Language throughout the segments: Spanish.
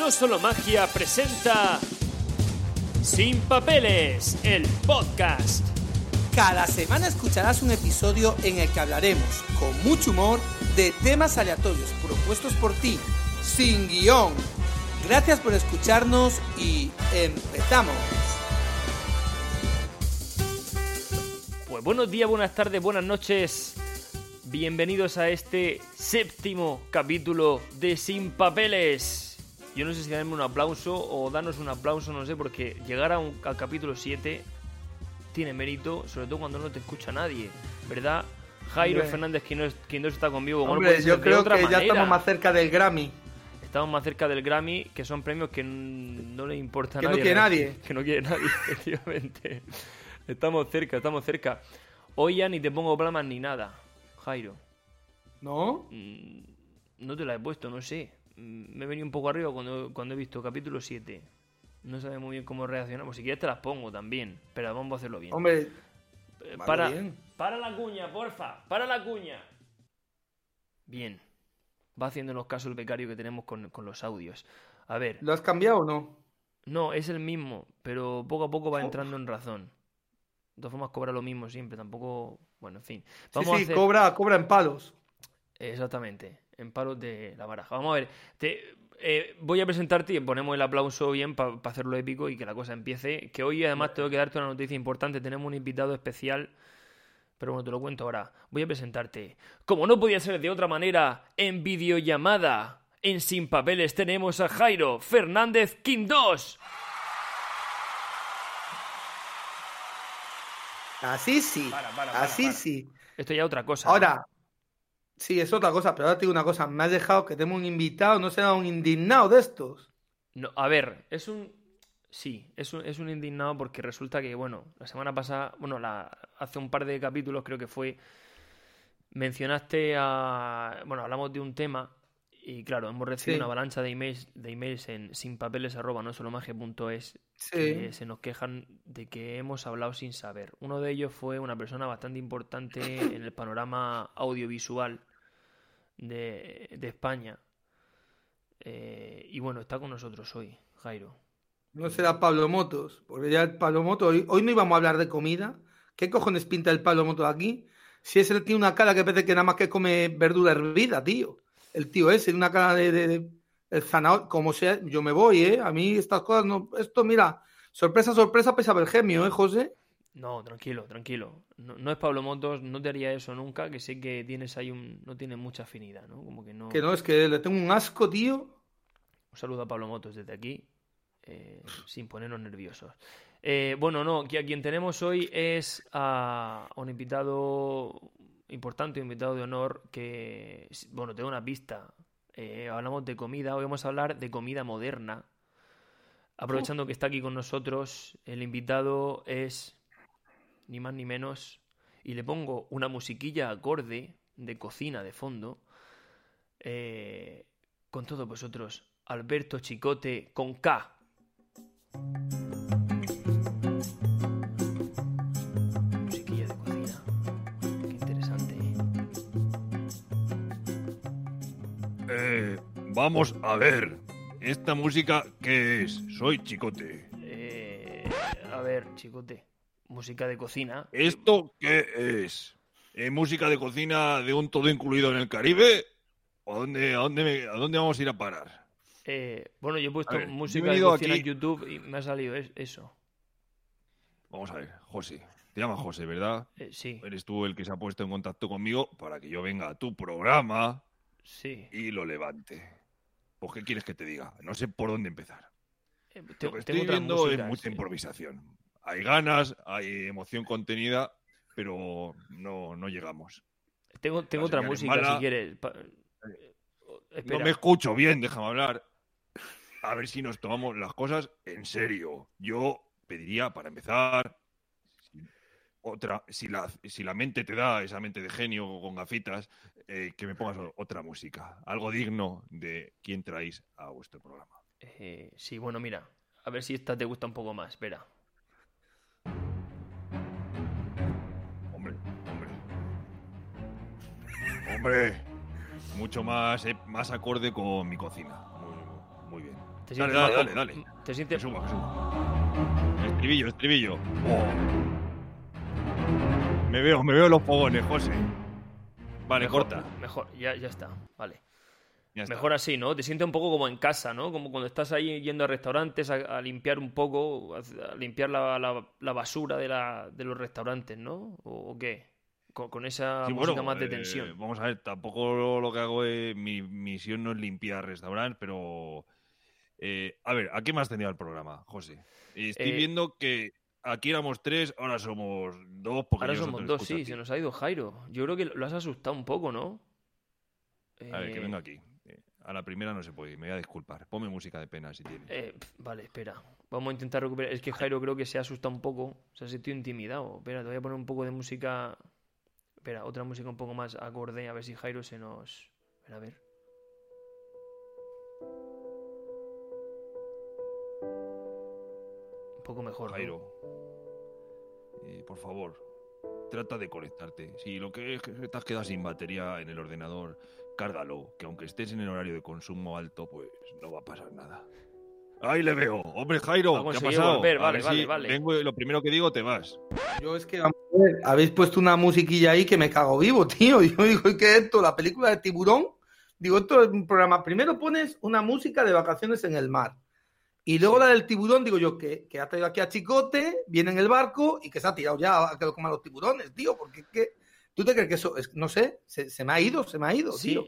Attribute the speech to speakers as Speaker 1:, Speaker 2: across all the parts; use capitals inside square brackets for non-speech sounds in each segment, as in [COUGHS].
Speaker 1: No Solo Magia presenta Sin Papeles, el podcast.
Speaker 2: Cada semana escucharás un episodio en el que hablaremos con mucho humor de temas aleatorios propuestos por ti, sin guion. Gracias por escucharnos y empezamos.
Speaker 1: Pues buenos días, buenas tardes, buenas noches. Bienvenidos a este séptimo capítulo de Sin Papeles. Yo no sé si darme un aplauso o darnos un aplauso, no sé, porque llegar a un, al capítulo 7 tiene mérito, sobre todo cuando no te escucha nadie, ¿verdad? Jairo. Fernández, quien no, quien no está conmigo,
Speaker 2: Hombre, yo creo que ya estamos más cerca del Grammy.
Speaker 1: Estamos más cerca del Grammy, que son premios que no le importa a
Speaker 2: Que no quiere nadie. [LAUGHS]
Speaker 1: Que no quiere nadie, [LAUGHS] efectivamente. Estamos cerca, estamos cerca. Hoy ya ni te pongo plamas ni nada, Jairo.
Speaker 2: ¿No?
Speaker 1: Mm, No te la he puesto, no sé. Me he venido un poco arriba cuando, cuando he visto capítulo 7. No sabes muy bien cómo reaccionar. Pues si quieres te las pongo también. Pero vamos a hacerlo bien.
Speaker 2: Hombre,
Speaker 1: Eh, para,
Speaker 2: bien.
Speaker 1: para la cuña, porfa. Para la cuña. Bien. Va haciéndonos caso el becario que tenemos con, con los audios. A ver.
Speaker 2: ¿lo has cambiado o no?
Speaker 1: No, es el mismo. Pero poco a poco va entrando en razón. De todas formas cobra lo mismo siempre. Tampoco... Bueno, en fin.
Speaker 2: Sí,
Speaker 1: Vamos
Speaker 2: sí,
Speaker 1: a hacer...
Speaker 2: cobra, cobra en palos.
Speaker 1: Exactamente, en palos de la baraja. Vamos a ver, te, eh, voy a presentarte y ponemos el aplauso bien para hacerlo épico y que la cosa empiece. Que hoy además tengo que darte una noticia importante, tenemos un invitado especial, pero bueno, te lo cuento ahora. Voy a presentarte. Como no podía ser de otra manera, en videollamada, en Sin Papeles tenemos a Jairo Fernández Quindós.
Speaker 2: Así sí.
Speaker 1: Para, para, para,
Speaker 2: así sí.
Speaker 1: Esto ya es otra cosa. ¿no?
Speaker 2: Sí, es otra cosa, pero ahora te digo una cosa. Me has dejado que tengo un invitado, no será un indignado de estos.
Speaker 1: No, a ver, es un. Sí, es un, es un indignado porque resulta que, bueno, la semana pasada, bueno, la, hace un par de capítulos creo que fue. Mencionaste a. Bueno, hablamos de un tema y, claro, hemos recibido
Speaker 2: Sí.
Speaker 1: una avalancha de emails, de emails en sinpapeles arroba no solo magia.es
Speaker 2: Sí.
Speaker 1: que se nos quejan de que hemos hablado sin saber. Uno de ellos fue una persona bastante importante en el panorama audiovisual de, de España. Eh, y bueno, está con nosotros hoy, Jairo.
Speaker 2: No será Pablo Motos, porque ya el Pablo Motos, hoy, hoy no íbamos a hablar de comida. ¿Qué cojones pinta el Pablo Motos aquí? Si ese tiene una cara que parece que nada más que come verdura hervida, tío. El tío ese, una cara de, el zanahoria, como sea, yo me voy, ¿eh? A mí estas cosas no. Esto, mira, sorpresa, sorpresa, pesa Bergemio, ¿eh, José?
Speaker 1: No, tranquilo, tranquilo. No, no es Pablo Motos, no te haría eso nunca, que sé que tienes ahí un... no tienes mucha afinidad, ¿no? Como que no...
Speaker 2: Que no, es que le tengo un asco, tío.
Speaker 1: Un saludo a Pablo Motos desde aquí, eh, sin ponernos nerviosos. Eh, bueno, no, que a quien tenemos hoy es a un invitado importante, un invitado de honor que, bueno, tengo una pista. Eh, hablamos de comida, hoy vamos a hablar de comida moderna. Aprovechando que está aquí con nosotros, el invitado es ni más ni menos, y le pongo una musiquilla acorde de cocina de fondo. Eh, con todos vosotros, Alberto Chicote con K. Musiquilla de cocina. Qué interesante.
Speaker 3: Eh, vamos a ver. ¿Esta música qué es? Soy Chicote.
Speaker 1: Eh, a ver, Chicote. Música de cocina.
Speaker 3: ¿Esto qué es? ¿Eh, ¿Música de cocina de un todo incluido en el Caribe? ¿O a dónde, a dónde, me- a dónde vamos a ir a parar?
Speaker 1: Eh, bueno, yo he puesto
Speaker 3: ver,
Speaker 1: música
Speaker 3: he
Speaker 1: de cocina
Speaker 3: aquí-
Speaker 1: en YouTube y me ha salido es- eso.
Speaker 3: Vamos a ver, José. Te llamas José, ¿verdad?
Speaker 1: Eh, sí,
Speaker 3: Eres tú el que se ha puesto en contacto conmigo para que yo venga a tu programa
Speaker 1: sí.
Speaker 3: y lo levante. Pues, ¿qué quieres que te diga? No sé por dónde empezar.
Speaker 1: Eh,
Speaker 3: Lo
Speaker 1: tengo-
Speaker 3: que estoy viendo es mucha improvisación. Hay ganas, hay emoción contenida, pero no, no llegamos.
Speaker 1: Tengo, tengo otra música,
Speaker 3: mala.
Speaker 1: si quieres. pa- espera.
Speaker 3: No me escucho bien, déjame hablar. A ver si nos tomamos las cosas en serio. Yo pediría, para empezar, otra, si la, si la mente te da, esa mente de genio con gafitas, eh, que me pongas otra música. Algo digno de quién traéis a vuestro programa.
Speaker 1: Eh, sí, bueno, mira. A ver si esta te gusta un poco más. Espera.
Speaker 3: Hombre. Mucho más, eh, más acorde con mi cocina. Muy, muy bien.
Speaker 1: ¿Te
Speaker 3: Dale, dale, dale, dale.
Speaker 1: ¿Te
Speaker 3: Que
Speaker 1: sientes,
Speaker 3: suba, que suba. Estribillo, estribillo. Oh. Me veo, me veo los fogones, José. Vale,
Speaker 1: mejor,
Speaker 3: corta.
Speaker 1: Mejor, ya, ya está. Vale.
Speaker 3: Ya está.
Speaker 1: Mejor así, ¿no? Te sientes un poco como en casa, ¿no? Como cuando estás ahí yendo a restaurantes a, a limpiar un poco, a, a limpiar la, la- la basura de, la, de los restaurantes, ¿no? ¿O, o qué? Con, con esa
Speaker 3: Sí,
Speaker 1: música
Speaker 3: bueno,
Speaker 1: más de
Speaker 3: eh,
Speaker 1: tensión.
Speaker 3: vamos a ver, tampoco lo, lo que hago es. Mi misión no es limpiar restaurantes, pero. eh, a ver, ¿a qué más tenido el programa, José? Estoy
Speaker 1: Eh,
Speaker 3: viendo que aquí éramos tres, ahora somos dos. Porque
Speaker 1: Ahora somos dos, sí, se nos ha ido Jairo. Yo creo que lo has asustado un poco, ¿no?
Speaker 3: A ver, que venga aquí. A la primera no se puede, me voy a disculpar. Ponme música de pena si tienes.
Speaker 1: eh, vale, espera. Vamos a intentar recuperar. Es que Jairo creo que se ha asustado un poco. Se ha sentido intimidado. Espera, te voy a poner un poco de música. Espera, otra música un poco más acorde. A ver si Jairo se nos. Espera, a ver. Un poco mejor.
Speaker 3: Jairo, eh, por favor, trata de conectarte. Si lo que es que te has quedado sin batería en el ordenador, cárgalo, que aunque estés en el horario de consumo alto, pues no va a pasar nada. Ahí le veo. Hombre, Jairo, ¿qué ha pasado?
Speaker 1: volver,
Speaker 3: A
Speaker 1: vale,
Speaker 3: ver
Speaker 1: vale,
Speaker 3: si
Speaker 1: vale.
Speaker 3: vengo y lo primero que digo te vas.
Speaker 2: Yo es que, vamos a ver, habéis puesto una musiquilla ahí que me cago vivo, [LAUGHS] tío. Yo digo, ¿y qué es esto? ¿La película de tiburón? Digo, esto es un programa. Primero pones una música de vacaciones en el mar. Y luego la del tiburón, digo yo, que, que ha traído aquí a Chicote, viene en el barco y que se ha tirado ya a que lo coman los tiburones, tío. Porque es que, ¿tú te crees que eso, es, no sé, se, se me ha ido, se me ha ido,
Speaker 1: Sí,
Speaker 2: tío?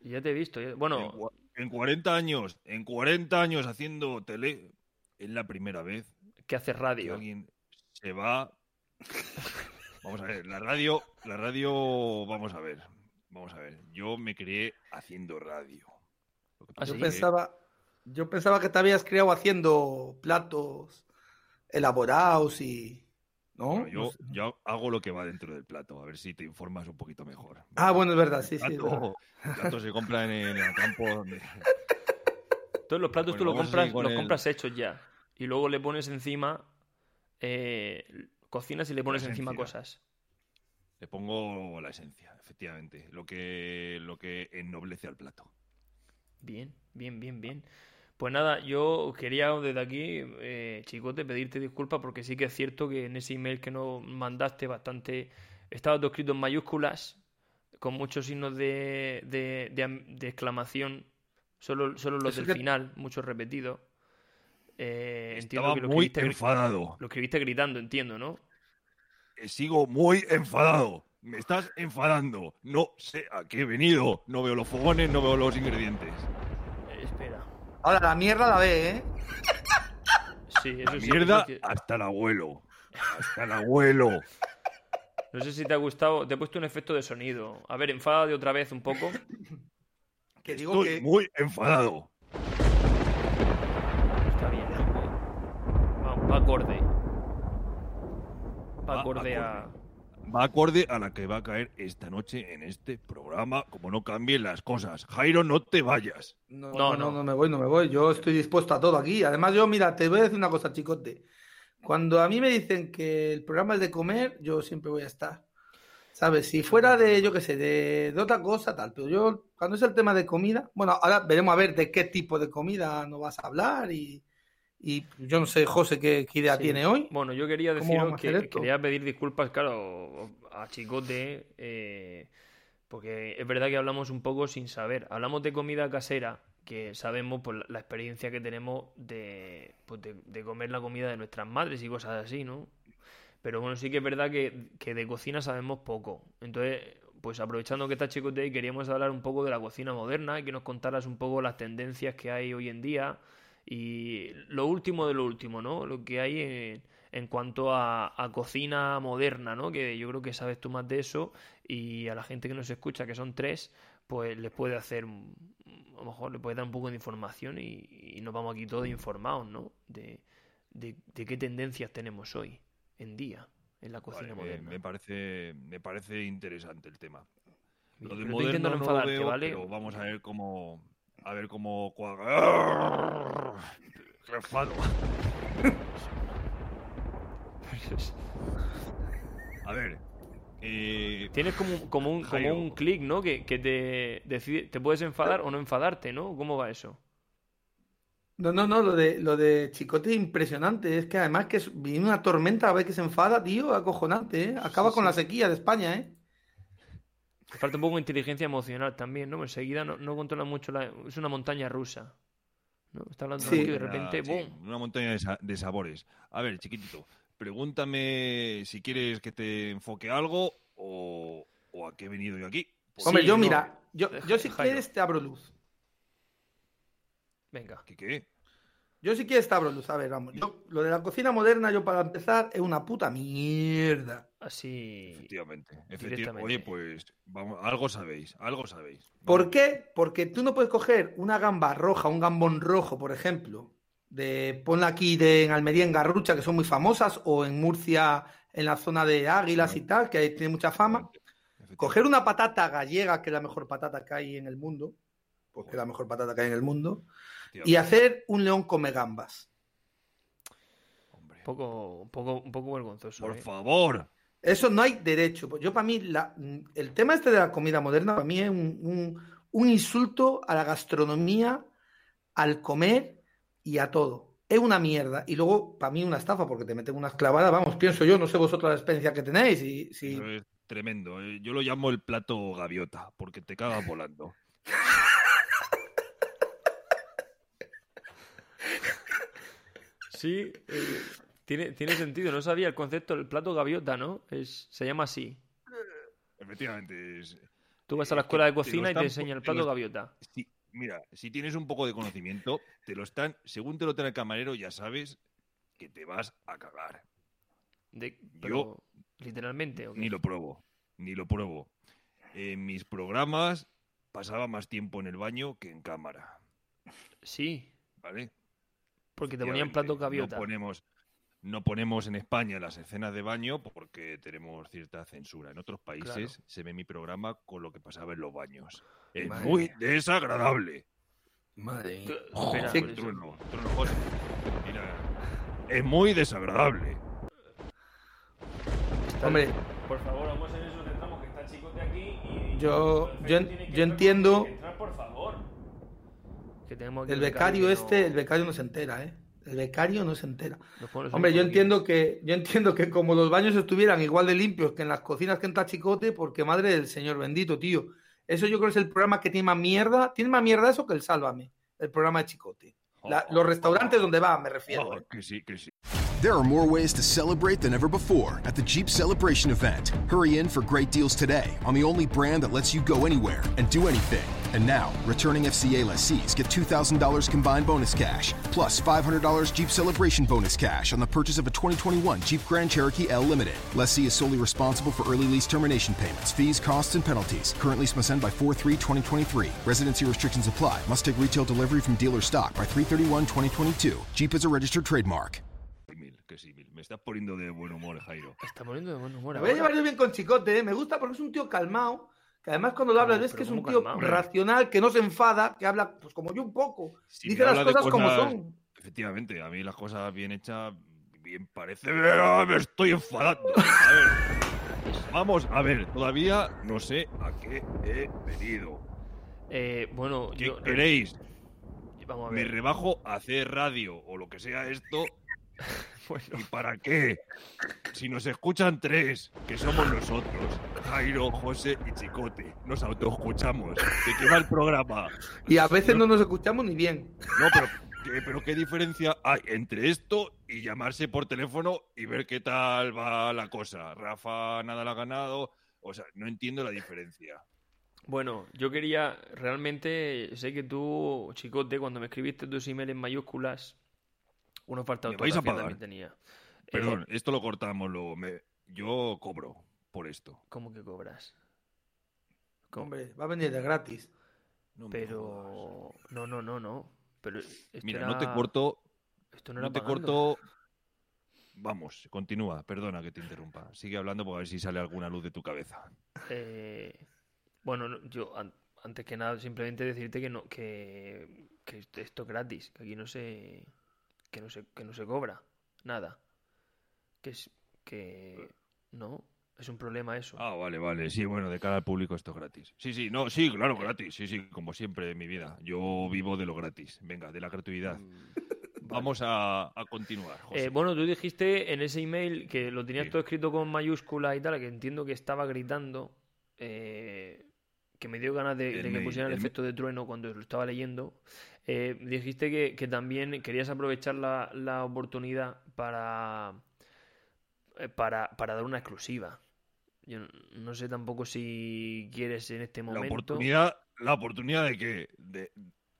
Speaker 1: ya te he visto. ya-
Speaker 3: En,
Speaker 1: Bueno,
Speaker 3: en 40 años, en 40 años haciendo tele, es la primera vez
Speaker 1: que hace
Speaker 3: que
Speaker 1: radio.
Speaker 3: alguien se va. Vamos a ver, la radio, la radio, vamos a ver, vamos a ver. Yo me crié haciendo radio.
Speaker 1: ¿Ah,
Speaker 2: Yo
Speaker 1: sí?
Speaker 2: pensaba, yo pensaba que te habías criado haciendo platos elaborados y.
Speaker 3: Yo, hago lo que va dentro del plato, a ver si te informas un poquito mejor.
Speaker 2: Ah, bueno, es verdad, sí,
Speaker 3: El
Speaker 2: sí. verdad.
Speaker 3: plato, el plato se compra en, el campo donde- [LAUGHS]
Speaker 1: Todos los platos tú los compras, los
Speaker 3: el-
Speaker 1: compras hechos ya. Y luego le pones encima. eh, cocinas y le pones encima cosas.
Speaker 3: le pongo la esencia, efectivamente, lo que, lo que ennoblece al plato.
Speaker 1: Bien, bien, bien, bien. Pues nada, yo quería desde aquí, eh, Chicote, pedirte disculpas porque sí que es cierto que en ese email que nos mandaste bastante, estaba todo escrito en mayúsculas, con muchos signos de, de, de de exclamación, solo, solo los
Speaker 2: Eso
Speaker 1: del
Speaker 2: que-
Speaker 1: final, muchos repetidos. Eh, entiendo que lo
Speaker 3: muy enfadado.
Speaker 1: lo escribiste gritando, entiendo, ¿no?
Speaker 3: Eh, Sigo muy enfadado. Me estás enfadando. No sé a qué he venido. No veo los fogones, no veo los ingredientes.
Speaker 2: Ahora la mierda la ve, ¿eh?
Speaker 1: Sí, eso
Speaker 3: La
Speaker 1: sí,
Speaker 3: mierda hasta el abuelo. Hasta el abuelo.
Speaker 1: No sé si te ha gustado, te he puesto un efecto de sonido. A ver, enfada de otra vez un poco.
Speaker 2: Que digo
Speaker 3: Estoy
Speaker 2: que.
Speaker 3: muy enfadado.
Speaker 1: Está bien. Va, va acorde. Va
Speaker 3: Va
Speaker 1: acorde a.
Speaker 3: acorde. Va acorde a la que va a caer esta noche en este programa, como no cambien las cosas. Jairo, no te vayas.
Speaker 2: No,
Speaker 1: No,
Speaker 2: no,
Speaker 1: no.
Speaker 2: no, no me voy, no me voy. Yo estoy dispuesto a todo aquí. Además, yo, mira, te voy a decir una cosa, chicote. Cuando a mí me dicen que el programa es de comer, yo siempre voy a estar. ¿Sabes? Si fuera de, yo qué sé, de, de otra cosa, tal. Pero yo, cuando es el tema de comida, bueno, ahora veremos a ver de qué tipo de comida nos vas a hablar y, y yo no sé, José, qué, qué idea
Speaker 1: Sí.
Speaker 2: tiene hoy.
Speaker 1: Bueno, yo quería
Speaker 2: ¿Cómo
Speaker 1: deciros que quería pedir disculpas, claro, a Chicote, eh, porque es verdad que hablamos un poco sin saber. Hablamos de comida casera, que sabemos por la- la experiencia que tenemos de, pues de, de comer la comida de nuestras madres y cosas así, ¿no? Pero bueno, sí que es verdad que, que de cocina sabemos poco. Entonces, pues aprovechando que está Chicote queríamos hablar un poco de la cocina moderna y que nos contaras un poco las tendencias que hay hoy en día y lo último de lo último, ¿no? Lo que hay en, en cuanto a, a cocina moderna, ¿no? Que yo creo que sabes tú más de eso y a la gente que nos escucha, que son tres, pues les puede hacer, a lo mejor le puede dar un poco de información y, y nos vamos aquí todos informados, ¿no? De, de, de qué tendencias tenemos hoy en día en la cocina
Speaker 3: Vale,
Speaker 1: moderna.
Speaker 3: me parece, me parece interesante el tema. Lo de moderno
Speaker 1: no
Speaker 3: no lo
Speaker 1: enfadarte,
Speaker 3: veo,
Speaker 1: ¿vale?
Speaker 3: pero vamos a ver cómo, a ver cómo cuaga. ¡Qué enfado! A ver, eh,
Speaker 1: Tienes como, un- como un, como un clic, ¿no? Que, que te decide, te puedes enfadar o no enfadarte, ¿no? ¿Cómo va eso?
Speaker 2: No, no, no, lo de, lo de Chicote es impresionante. Es que además que es- viene una tormenta a ver que se enfada, tío, acojonante, ¿eh? Acaba
Speaker 1: Sí,
Speaker 2: con
Speaker 1: sí.
Speaker 2: la sequía de España, ¿eh?
Speaker 1: Te falta un poco de inteligencia emocional también, ¿no? Enseguida no, no controla mucho la... Es una montaña rusa. ¿No? Está hablando
Speaker 2: Sí.
Speaker 1: de repente,
Speaker 3: sí,
Speaker 1: ¡boom!
Speaker 3: una montaña de, sa- de sabores. A ver, chiquitito, pregúntame si quieres que te enfoque algo o, o a qué he venido yo aquí. Pues,
Speaker 2: Hombre,
Speaker 1: Sí,
Speaker 2: yo,
Speaker 1: no.
Speaker 2: mira, yo, yo si quieres te abro luz.
Speaker 1: Venga.
Speaker 3: ¿Qué qué?
Speaker 2: Yo si quieres te abro luz. A ver, vamos. Yo, lo de la cocina moderna, yo para empezar, es una puta mierda.
Speaker 1: Así...
Speaker 3: Efectivamente. efecti-
Speaker 1: Directamente.
Speaker 3: Oye, pues vamos, algo sabéis, algo sabéis.
Speaker 2: ¿Por qué? Porque tú no puedes coger una gamba roja, un gambón rojo, por ejemplo, de ponla aquí de, en Almería, en Garrucha, que son muy famosas, o en Murcia, en la zona de Águilas y tal, que tiene mucha fama.
Speaker 3: Efectivamente.
Speaker 2: Coger una patata gallega, que es la mejor patata que hay en el mundo, porque es la mejor patata que hay en el mundo, y hacer un león come gambas.
Speaker 3: Hombre,
Speaker 1: Un poco, un poco, un poco vergonzoso.
Speaker 3: por
Speaker 1: ¿eh?
Speaker 3: favor.
Speaker 2: Eso no hay derecho. Pues yo para mí, la- el tema este de la comida moderna, para mí es un, un- un insulto a la gastronomía, al comer y a todo. Es una mierda. Y luego, para mí, una estafa, porque te meten unas clavadas, vamos, pienso yo, no sé vosotros la experiencia que tenéis. Y, si...
Speaker 3: Eso es tremendo. eh. Yo lo llamo el plato gaviota, porque te cagas volando. [LAUGHS]
Speaker 1: Sí, eh, tiene, tiene sentido. No sabía el concepto del plato gaviota, ¿no? Es, se llama así.
Speaker 3: Efectivamente. es-
Speaker 1: Tú vas a la
Speaker 3: Es que
Speaker 1: escuela de
Speaker 3: te
Speaker 1: cocina y te
Speaker 3: están
Speaker 1: enseñan el
Speaker 3: te
Speaker 1: plato gaviota.
Speaker 3: si- mira, si tienes un poco de conocimiento, te lo están, según te lo trae el camarero, ya sabes que te vas a cagar.
Speaker 1: De, pero, literalmente.
Speaker 3: Ni lo pruebo, ni lo pruebo. En mis programas pasaba más tiempo en el baño que en cámara,
Speaker 1: Sí,
Speaker 3: ¿vale?
Speaker 1: Porque te ponían plato gaviota.
Speaker 3: No ponemos, no ponemos en España las escenas de baño porque tenemos cierta censura. En otros países
Speaker 1: Claro.
Speaker 3: se ve mi programa con lo que pasaba en los baños. Es
Speaker 2: Madre
Speaker 3: muy
Speaker 2: mía.
Speaker 3: desagradable.
Speaker 2: Madre mía.
Speaker 1: espera,
Speaker 2: Sí,
Speaker 1: eso.
Speaker 3: Trueno, trueno, José. Mira, es muy desagradable.
Speaker 1: Está-
Speaker 2: Hombre,
Speaker 1: Por favor, vamos en eso, centramos que está Chicote aquí y...
Speaker 2: Yo-
Speaker 1: el
Speaker 2: yo- yo entiendo-
Speaker 1: entrar, por favor. Que tenemos aquí
Speaker 2: el becario
Speaker 1: que
Speaker 2: este,
Speaker 1: no-
Speaker 2: el becario no se entera, ¿eh? El becario no se entera. Hombre, yo entiendo que, yo entiendo que como los baños estuvieran igual de limpios que en las cocinas que en Tachicote, porque madre del señor bendito, tío. Eso yo creo que es el programa que tiene más mierda. Tiene más mierda eso que el Sálvame, el programa de Chicote. La-
Speaker 3: Oh,
Speaker 2: los restaurantes
Speaker 3: oh,
Speaker 2: donde va, me refiero.
Speaker 3: oh,
Speaker 2: ¿eh?
Speaker 3: que sí, que sí.
Speaker 4: There are more ways to celebrate than ever before at the Jeep Celebration event. Hurry in for great deals today on the only brand that lets you go anywhere and do anything. And now, returning FCA lessees get $2,000 combined bonus cash, plus $500 Jeep Celebration bonus cash on the purchase of a 2021 Jeep Grand Cherokee L Limited. Lessee is solely responsible for early lease termination payments, fees, costs, and penalties. Current lease must end by 4-3-2023. Residency restrictions apply. Must take retail delivery from dealer stock by 331-2022. Jeep is a registered trademark.
Speaker 3: Mil, que sí, mil. Me estás poniendo de buen humor, Jairo.
Speaker 1: Está poniendo de buen humor
Speaker 2: Me voy a
Speaker 1: ahora.
Speaker 2: llevar yo bien con Chicote, ¿eh? me gusta porque es un tío calmado, que además cuando lo hablas
Speaker 1: ¿Cómo?
Speaker 2: ves que es
Speaker 1: ¿Pero
Speaker 2: un tío racional, que no se enfada, que habla pues como yo un poco.
Speaker 3: Si
Speaker 2: Dice las cosas como son.
Speaker 3: Efectivamente, a mí las cosas bien hechas, bien parece. ¡Ah, Me estoy enfadando. A ver. Vamos, a ver, todavía no sé a qué he venido.
Speaker 1: Eh, bueno,
Speaker 3: ¿Qué
Speaker 1: yo...
Speaker 3: queréis?
Speaker 1: Vamos a
Speaker 3: Me rebajo a hacer radio o lo que sea esto. [LAUGHS]
Speaker 1: Bueno,
Speaker 3: ¿Y para qué? Si nos escuchan tres, que somos nosotros, Jairo, José y Chicote, nos autoescuchamos. ¿De qué va el programa?
Speaker 2: Y a veces no nos escuchamos ni bien.
Speaker 3: No, pero ¿qué, pero ¿qué diferencia hay entre esto y llamarse por teléfono y ver qué tal va la cosa? Rafa nada la ha ganado. O sea, no entiendo la diferencia.
Speaker 1: Bueno, yo quería realmente, sé que tú, chicote, cuando me escribiste tus emails en mayúsculas, una falta de
Speaker 3: Me vais a pagar.
Speaker 1: también tenía. Eh,
Speaker 3: Perdón, esto lo cortamos luego. Me- yo cobro por esto.
Speaker 1: ¿Cómo que cobras? ¿Cómo?
Speaker 2: Hombre, va a venir de gratis.
Speaker 3: No.
Speaker 1: Pero. No, no, no, no. Pero esto
Speaker 3: Mira, no te corto,
Speaker 1: Esto no era
Speaker 3: no te
Speaker 1: pagando.
Speaker 3: corto. Vamos, continúa, perdona que te interrumpa. Sigue hablando para ver si sale alguna luz de tu cabeza.
Speaker 1: Eh, bueno, no, yo an- antes que nada simplemente decirte que no que, que esto- esto es gratis, que aquí no se que no se que no se cobra nada. Que es que no, es un problema eso.
Speaker 3: Ah, vale, vale. Sí, bueno, de cara al público esto es gratis. Sí, sí, no, sí, claro, gratis. Sí, sí, como siempre en mi vida. Yo vivo de lo gratis. Venga, de la gratuidad. [LAUGHS] Vamos a, a continuar. José.
Speaker 1: Eh, bueno, tú dijiste en ese email que lo tenías
Speaker 3: Sí.
Speaker 1: todo escrito con mayúscula y tal, que entiendo que estaba gritando, eh, que me dio ganas de,
Speaker 3: El
Speaker 1: de que
Speaker 3: mail,
Speaker 1: pusieran el efecto de trueno cuando lo estaba leyendo. Eh, dijiste que, que también querías aprovechar la, la oportunidad para, para, para dar una exclusiva. Yo no sé tampoco si quieres en este
Speaker 3: la
Speaker 1: momento.
Speaker 3: oportunidad, la oportunidad de que de,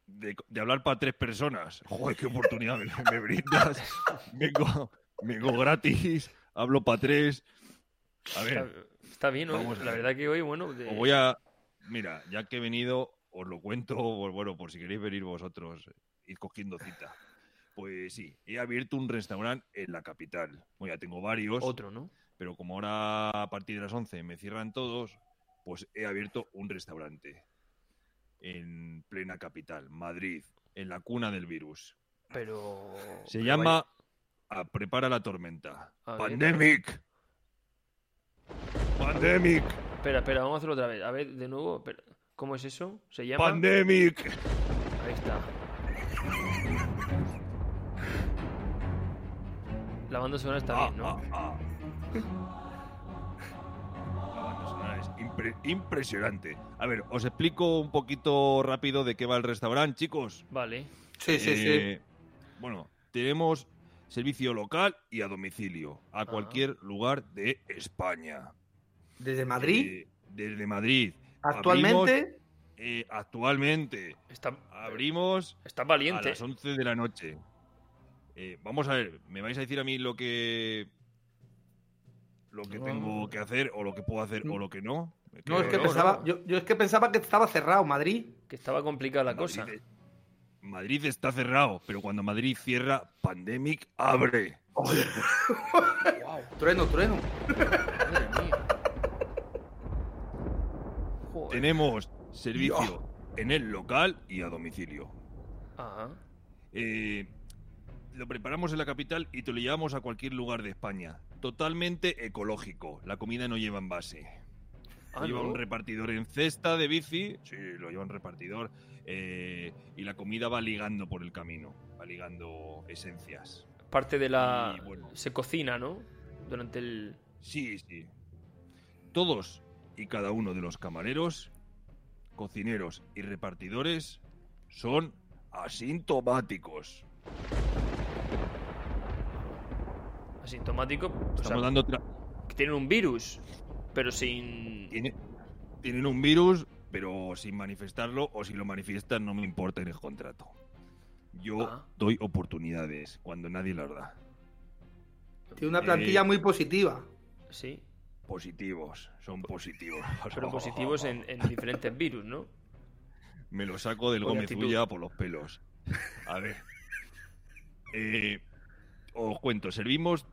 Speaker 3: de- de hablar para tres personas. Joder, qué oportunidad me, me brindas. [LAUGHS] Vengo, vengo gratis, hablo para tres. A
Speaker 1: Está,
Speaker 3: ver,
Speaker 1: está bien, ¿no?
Speaker 3: vamos
Speaker 1: La
Speaker 3: ver.
Speaker 1: verdad que hoy, bueno, de-
Speaker 3: os voy a. Mira, ya que he venido, os lo cuento, pues bueno, por si queréis venir vosotros, ir cogiendo cita. Pues sí, he abierto un restaurante en la capital. Bueno, ya tengo varios.
Speaker 1: otro, ¿no?
Speaker 3: pero como ahora a partir de las 11 me cierran todos, pues he abierto un restaurante en plena capital, Madrid, en la cuna del virus.
Speaker 1: Pero...
Speaker 3: Se
Speaker 1: pero
Speaker 3: llama a Prepara la tormenta.
Speaker 1: A.
Speaker 3: Pandemic. Pandemic.
Speaker 1: Espera, espera, vamos a hacerlo otra vez. A ver, de nuevo. ¿cómo es eso? ¿Se llama?
Speaker 3: Pandemic.
Speaker 1: Ahí está. La banda sonora está
Speaker 3: Ah,
Speaker 1: bien, ¿no?
Speaker 3: ah, ah. La banda sonora es impre- impresionante. A ver, os explico un poquito rápido de qué va el restaurante, chicos.
Speaker 1: Vale.
Speaker 2: Sí, sí,
Speaker 3: Eh, Bueno, tenemos servicio local y a domicilio, a
Speaker 1: Ah.
Speaker 3: cualquier lugar de España.
Speaker 2: sí. Desde Madrid,
Speaker 3: Eh, desde Madrid.
Speaker 2: actualmente.
Speaker 3: Abrimos, eh, actualmente.
Speaker 1: Está,
Speaker 3: Abrimos
Speaker 1: está
Speaker 3: a
Speaker 1: valiente.
Speaker 3: las 11 de la noche. Eh, vamos a ver, ¿me vais a decir a mí lo que lo que
Speaker 1: No.
Speaker 3: tengo que hacer o lo que puedo hacer o lo que no?
Speaker 2: No, es que
Speaker 1: no,
Speaker 2: pensaba,
Speaker 1: no.
Speaker 2: Yo, yo es que pensaba que estaba cerrado Madrid.
Speaker 1: Que estaba complicada la
Speaker 3: Madrid
Speaker 1: cosa.
Speaker 3: Madrid está cerrado, pero cuando Madrid cierra, Pandemic abre. [LAUGHS]
Speaker 2: Trueno, trueno.
Speaker 1: Madre mía. Joder.
Speaker 3: Tenemos servicio en el local y a domicilio.
Speaker 1: Ajá.
Speaker 3: Eh, lo preparamos en la capital y te lo llevamos a cualquier lugar de España. Totalmente ecológico. La comida no lleva envase.
Speaker 1: Ah,
Speaker 3: lleva
Speaker 1: ¿no?
Speaker 3: un repartidor en cesta de bici. Sí, lo lleva un repartidor. eh, y la comida va ligando por el camino. Va ligando esencias.
Speaker 1: Parte de la...
Speaker 3: Y, bueno.
Speaker 1: Se cocina, ¿no? Durante el...
Speaker 3: Sí, sí. Todos y cada uno de los camareros, cocineros y repartidores son asintomáticos.
Speaker 1: Asintomático. o
Speaker 3: Estamos
Speaker 1: sea,
Speaker 3: dando
Speaker 1: tienen un virus, pero sin...
Speaker 3: Tiene- tienen un virus, pero sin manifestarlo, o si lo manifiestan, no me importa en el contrato. Yo
Speaker 1: Ah.
Speaker 3: doy oportunidades cuando nadie las da.
Speaker 2: Tiene una plantilla
Speaker 3: Eh,
Speaker 2: muy positiva.
Speaker 1: Sí,
Speaker 3: Positivos, son positivos. [LAUGHS]
Speaker 1: pero positivos en, en diferentes virus, ¿no?
Speaker 3: Me lo saco del Gómez. Ulla por los pelos. A ver. Eh, os cuento, servimos.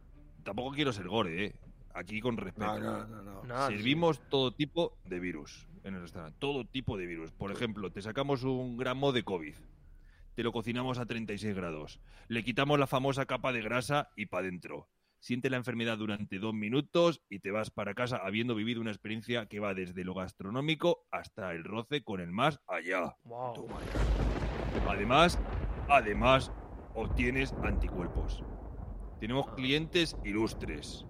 Speaker 3: Tampoco quiero ser gore, ¿eh? Aquí con respeto.
Speaker 2: No, no, no,
Speaker 3: Servimos todo tipo de virus en el restaurante. Todo tipo de virus. Por ejemplo, te sacamos un gramo de COVID. Te lo cocinamos a 36 grados. Le quitamos la famosa capa de grasa y para adentro. Siente la enfermedad durante dos minutos y te vas para casa habiendo vivido una experiencia que va desde lo gastronómico hasta el roce con el más allá.
Speaker 1: Wow.
Speaker 3: Además, además, obtienes anticuerpos. Tenemos
Speaker 1: Ah.
Speaker 3: clientes ilustres,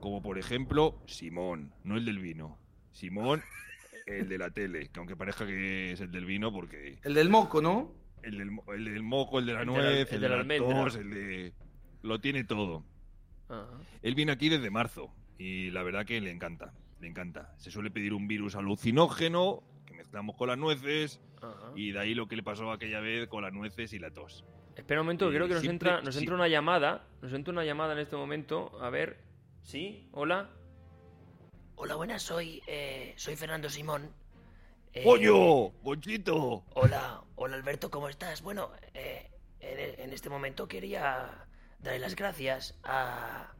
Speaker 3: como por ejemplo Simón, no el del vino. Simón, [LAUGHS] el de la tele, que aunque parezca que es el del vino, porque
Speaker 2: El del moco, ¿no?
Speaker 3: el del, el del moco, el de la
Speaker 1: El de la-
Speaker 3: nuez,
Speaker 1: el
Speaker 3: el
Speaker 1: de la
Speaker 3: tos, el de... Lo tiene todo.
Speaker 1: Ajá.
Speaker 3: Él viene aquí desde marzo y la verdad que le encanta, le encanta. Se suele pedir un virus alucinógeno que mezclamos con las nueces
Speaker 1: Ajá.
Speaker 3: y de ahí lo que le pasó aquella vez con las nueces y la tos.
Speaker 1: Espera un momento, que
Speaker 3: Eh,
Speaker 1: creo que nos entra, nos entra una llamada. Nos entra una llamada en este momento. A ver. ¿Sí? ¿Hola?
Speaker 5: Hola, buenas, soy, eh, soy Fernando Simón. Eh,
Speaker 3: ¡Coño! ¡Conchito!
Speaker 5: Hola, hola Alberto, ¿cómo estás? Bueno, eh, en, en este momento quería darle las gracias a,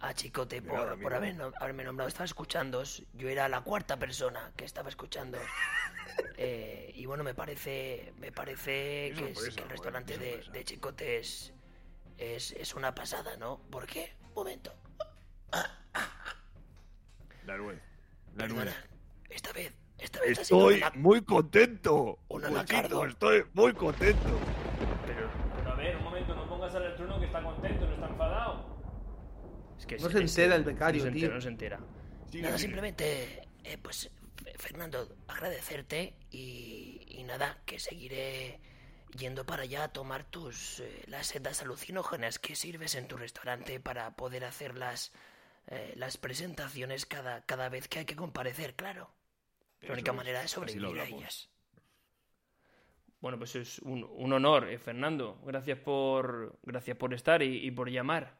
Speaker 5: a Chicote
Speaker 3: De nada,
Speaker 5: por, por haber nom- haberme nombrado. Estaba escuchando, yo era la cuarta persona que estaba escuchando. [LAUGHS] Eh, y bueno, me parece, me parece que, es-
Speaker 3: sorpresa,
Speaker 5: que el restaurante de, de Chicote es, es, es una pasada, ¿no? ¿Por qué? Un momento.
Speaker 3: La nuez. La
Speaker 5: Perdona,
Speaker 3: nuez.
Speaker 5: esta vez, esta vez
Speaker 3: Estoy muy contento.
Speaker 5: Un
Speaker 3: estoy muy contento.
Speaker 1: Pero, pero a ver, un momento, no pongas al trono que está contento, no está enfadado. Es que
Speaker 2: No
Speaker 1: es-
Speaker 2: se
Speaker 1: es-
Speaker 2: entera el becario,
Speaker 1: no se
Speaker 2: tío.
Speaker 1: entera, no se entera.
Speaker 3: Sigue,
Speaker 5: Nada, simplemente, eh, pues, Fernando, agradecerte y, y nada, que seguiré yendo para allá a tomar tus eh, las sedas alucinógenas que sirves en tu restaurante para poder hacer las, eh, las presentaciones cada, cada vez que hay que comparecer, claro. La única
Speaker 3: es,
Speaker 5: manera de
Speaker 3: lo
Speaker 5: sobrevivir a ellas.
Speaker 1: Bueno, pues es un, un honor, eh, Fernando. Gracias por, gracias por estar y, y por llamar.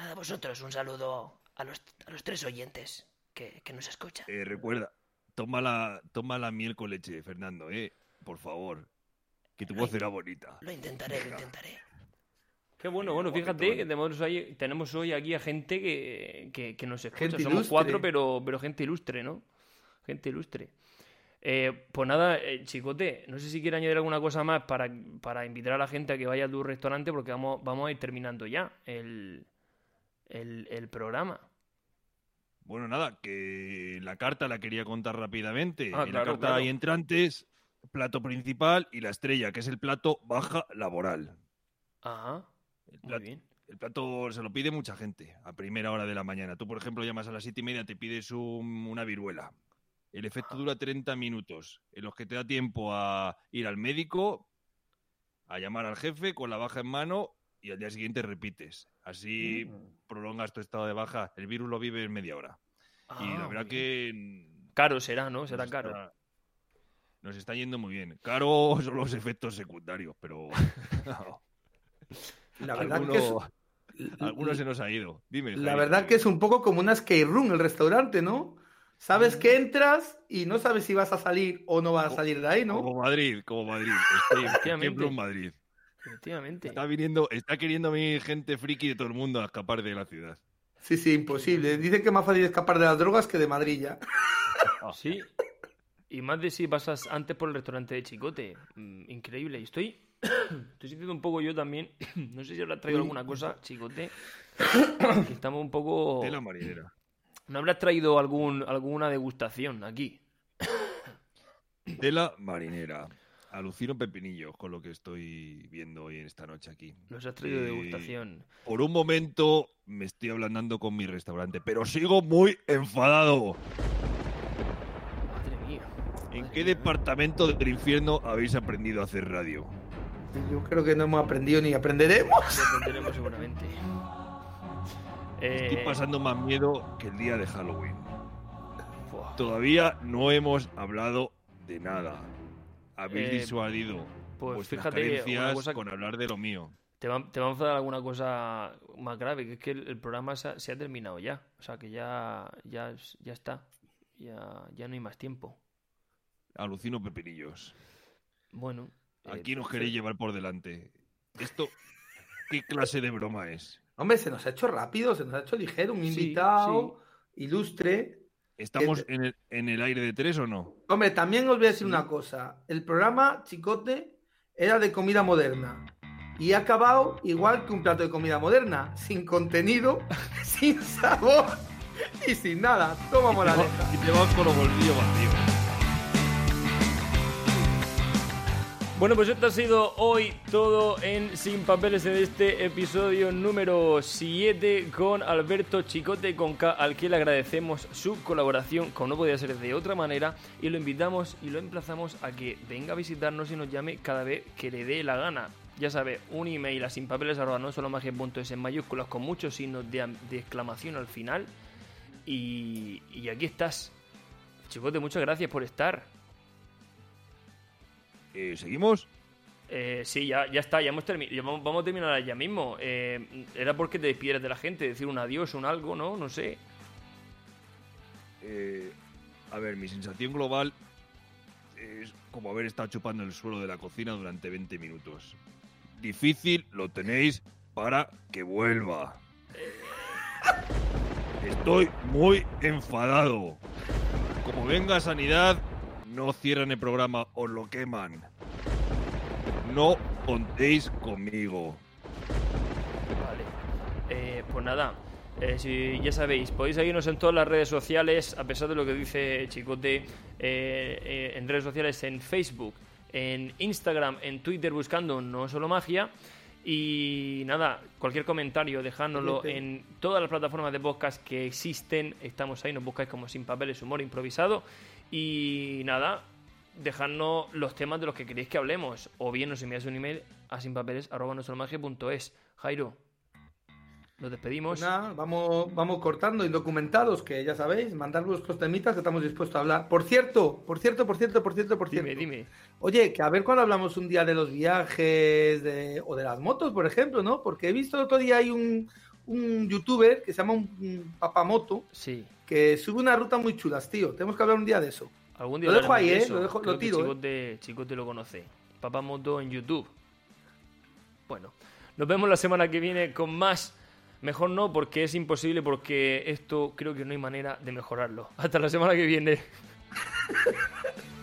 Speaker 5: Nada, vosotros, un saludo a los, a los tres oyentes que, que nos escuchan.
Speaker 3: Eh, recuerda, toma la, toma la miel con leche, Fernando, ¿eh? Por favor. Que tu voz será bonita.
Speaker 5: Lo intentaré, lo intentaré.
Speaker 1: Qué bueno, bueno, fíjate que tenemos hoy, tenemos hoy aquí a gente que, que, que nos escucha.
Speaker 2: Gente
Speaker 1: Somos
Speaker 2: ilustre.
Speaker 1: cuatro, pero, pero gente ilustre, ¿no? Gente ilustre. Eh, pues nada, eh, Chicote, no sé si quiere añadir alguna cosa más para, para invitar a la gente a que vaya a tu restaurante porque vamos, vamos a ir terminando ya el, el, el programa.
Speaker 3: Bueno, nada, que la carta la quería contar rápidamente.
Speaker 1: Ah,
Speaker 3: en
Speaker 1: claro,
Speaker 3: la carta
Speaker 1: claro.
Speaker 3: hay entrantes, plato principal y la estrella, que es el plato baja laboral.
Speaker 1: Ajá,
Speaker 3: El
Speaker 1: muy
Speaker 3: plato,
Speaker 1: bien.
Speaker 3: el plato se lo pide mucha gente a primera hora de la mañana. Tú, por ejemplo, llamas a las siete y media, te pides un- una viruela. El efecto dura 30 minutos, en los que te da tiempo a ir al médico, a llamar al jefe con la baja en mano y al día siguiente repites. Así prolongas tu estado de baja. El virus lo vive en media hora. y
Speaker 1: Ah,
Speaker 3: la verdad
Speaker 1: muy bien.
Speaker 3: que mm,
Speaker 1: Caro será, ¿no? Será
Speaker 3: nos
Speaker 1: caro.
Speaker 3: está- nos está yendo muy bien. Caro [LAUGHS] son los efectos secundarios, pero [LAUGHS]
Speaker 2: La verdad que es,
Speaker 3: alguno, alguno se nos ha ido. Dime.
Speaker 2: la verdad que es un poco como una skate room el restaurante, ¿no? Sabes que entras y no sabes si vas a salir o no vas a salir de ahí, ¿no?
Speaker 3: Como Madrid, como Madrid. Estoy, ejemplo en Madrid.
Speaker 1: Efectivamente.
Speaker 3: Está viniendo, está queriendo venir gente friki de todo el mundo a escapar de la ciudad.
Speaker 2: Sí, sí, imposible. Dicen que es más fácil escapar de las drogas que de Madrid ya. [LAUGHS]
Speaker 1: Sí. Y más de si pasas antes por el restaurante de Chicote. Mm, increíble. Y estoy, [COUGHS] estoy sintiendo un poco yo también. [COUGHS] No sé si habrás traído alguna cosa, Chicote. [COUGHS] que estamos un poco.
Speaker 3: De la marinera.
Speaker 1: ¿No habrás traído algún, alguna degustación aquí?
Speaker 3: De la marinera. Alucino pepinillos con lo que estoy viendo hoy en esta noche aquí.
Speaker 1: Nos has traído
Speaker 3: Eh,
Speaker 1: degustación.
Speaker 3: Por un momento me estoy ablandando con mi restaurante, pero sigo muy enfadado.
Speaker 1: Madre mía.
Speaker 3: ¿En qué
Speaker 1: mía.
Speaker 3: departamento del infierno habéis aprendido a hacer radio?
Speaker 2: Yo creo que no hemos aprendido ni aprenderemos.
Speaker 1: Seguramente. [LAUGHS]
Speaker 3: Estoy
Speaker 1: Eh,
Speaker 3: pasando más miedo que el día de Halloween. Todavía no hemos hablado de nada. Habéis
Speaker 1: Eh,
Speaker 3: disuadido
Speaker 1: pues
Speaker 3: vuestras
Speaker 1: fíjate,
Speaker 3: carencias
Speaker 1: cosa-
Speaker 3: con hablar de lo mío.
Speaker 1: Te va, te va a enfadar alguna cosa más grave, que es que el, el programa se ha, se ha terminado ya. O sea, que ya, ya, ya está. Ya, ya no hay más tiempo.
Speaker 3: Alucino pepinillos.
Speaker 1: Bueno. eh,
Speaker 3: Aquí nos queréis llevar por delante. ¿Esto qué clase de broma es?
Speaker 2: Hombre, se nos ha hecho rápido, se nos ha hecho ligero. Un
Speaker 1: Sí,
Speaker 2: invitado ilustre.
Speaker 3: ¿Estamos en el, en el aire de tres o no?
Speaker 2: Hombre, también os voy a decir una cosa. El programa, Chicote, era de comida moderna. Y ha acabado igual que un plato de comida moderna. Sin contenido, [LAUGHS] sin sabor y sin nada. Toma moraleja.
Speaker 3: Y te vas con los bolsillos vacíos.
Speaker 1: Bueno, pues esto ha sido hoy todo en Sin Papeles en este episodio número 7 con Alberto Chicote con K, al que le agradecemos su colaboración, como no podía ser de otra manera, y lo invitamos y lo emplazamos a que venga a visitarnos y nos llame cada vez que le dé la gana. Ya sabe, un email a sinpapeles.es en mayúsculas con muchos signos de, de exclamación al final. Y, y aquí estás. Chicote, muchas gracias por estar.
Speaker 3: Eh, ¿Seguimos?
Speaker 1: Eh, sí, ya, ya está, ya hemos terminado. Vamos, a terminar ya mismo. Eh, era porque te despidieras de la gente, decir un adiós, un algo, ¿no? No sé.
Speaker 3: Eh, a ver, mi sensación global es como haber estado chupando el suelo de la cocina durante 20 minutos. Difícil lo tenéis para que vuelva. Estoy muy enfadado. Como venga Sanidad, no cierran el programa, os lo queman. No contéis conmigo.
Speaker 1: Vale. Eh, pues nada, eh, si ya sabéis, podéis seguirnos en todas las redes sociales, a pesar de lo que dice Chicote, eh, eh, en redes sociales, en Facebook, en Instagram, en Twitter, buscando No Solo Magia. Y nada, cualquier comentario,
Speaker 2: Felipe.
Speaker 1: en todas las plataformas de podcast que existen. Estamos ahí, nos buscáis como Sin Papeles, Humor Improvisado. Y nada, dejadnos los temas de los que queréis que hablemos. O bien nos enviáis un email a sinpapeles.es. Jairo, nos despedimos.
Speaker 2: Pues nada, vamos, vamos cortando indocumentados, que ya sabéis, mandar vuestros temitas que estamos dispuestos a hablar. Por cierto, por cierto, por cierto, por cierto, por cierto.
Speaker 1: dime, dime.
Speaker 2: Oye, que a ver cuando hablamos un día de los viajes de- o de las motos, por ejemplo, ¿no? Porque he visto el otro día hay un, un youtuber que se llama un, un Papamoto
Speaker 1: Sí.
Speaker 2: Que sube una ruta muy chulas, tío. Tenemos que hablar un día de eso.
Speaker 1: Algún día
Speaker 2: Lo dejo ahí,
Speaker 1: de
Speaker 2: ¿eh? Lo dejo- lo
Speaker 1: Creo
Speaker 2: tiro, ¿eh?
Speaker 1: Chicote, Chicote lo conoce. Papamoto en YouTube. Bueno, nos vemos la semana que viene con más. Mejor no, porque es imposible, porque esto creo que no hay manera de mejorarlo. Hasta la semana que viene. [LAUGHS]